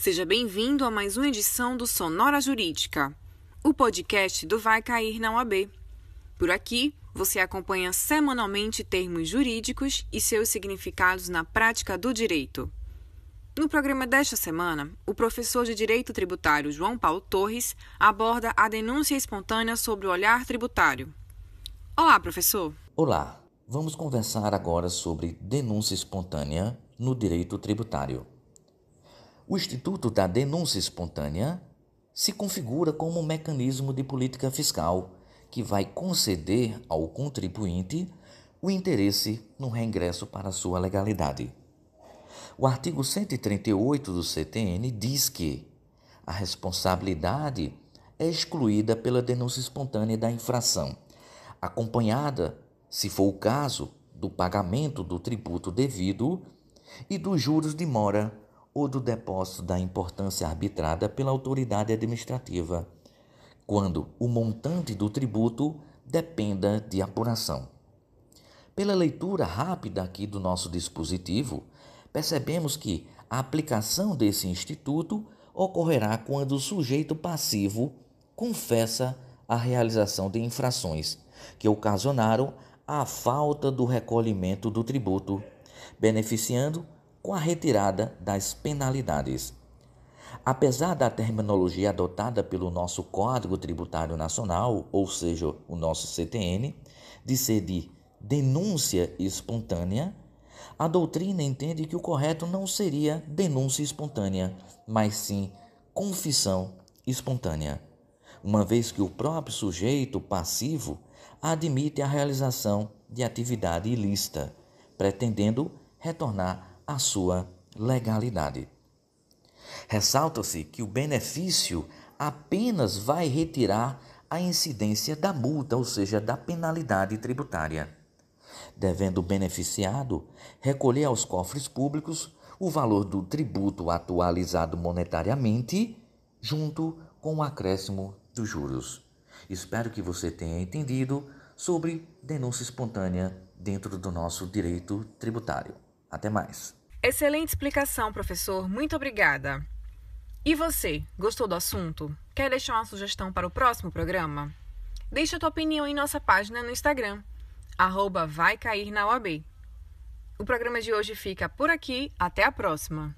Seja bem-vindo a mais uma edição do Sonora Jurídica, o podcast do Vai Cair na UAB. Por aqui, você acompanha semanalmente termos jurídicos e seus significados na prática do direito. No programa desta semana, o professor de Direito Tributário João Paulo Torres aborda a denúncia espontânea sobre o olhar tributário. Olá, professor. Olá, vamos conversar agora sobre denúncia espontânea no direito tributário. O Instituto da Denúncia Espontânea se configura como um mecanismo de política fiscal que vai conceder ao contribuinte o interesse no reingresso para sua legalidade. O artigo 138 do CTN diz que a responsabilidade é excluída pela denúncia espontânea da infração, acompanhada, se for o caso, do pagamento do tributo devido e dos juros de mora ou do depósito da importância arbitrada pela autoridade administrativa, quando o montante do tributo dependa de apuração. Pela leitura rápida aqui do nosso dispositivo, percebemos que a aplicação desse instituto ocorrerá quando o sujeito passivo confessa a realização de infrações que ocasionaram a falta do recolhimento do tributo, beneficiando com a retirada das penalidades. Apesar da terminologia adotada pelo nosso Código Tributário Nacional, ou seja, o nosso CTN, de ser de denúncia espontânea, a doutrina entende que o correto não seria denúncia espontânea, mas sim confissão espontânea, uma vez que o próprio sujeito passivo admite a realização de atividade ilícita, pretendendo retornar a sua legalidade. Ressalta-se que o benefício apenas vai retirar a incidência da multa, ou seja, da penalidade tributária, devendo o beneficiado recolher aos cofres públicos o valor do tributo atualizado monetariamente, junto com o acréscimo dos juros. Espero que você tenha entendido sobre denúncia espontânea dentro do nosso direito tributário. Até mais. Excelente explicação, professor. Muito obrigada. E você, gostou do assunto? Quer deixar uma sugestão para o próximo programa? Deixe a tua opinião em nossa página no Instagram, arroba vai cair na. O programa de hoje fica por aqui. Até a próxima!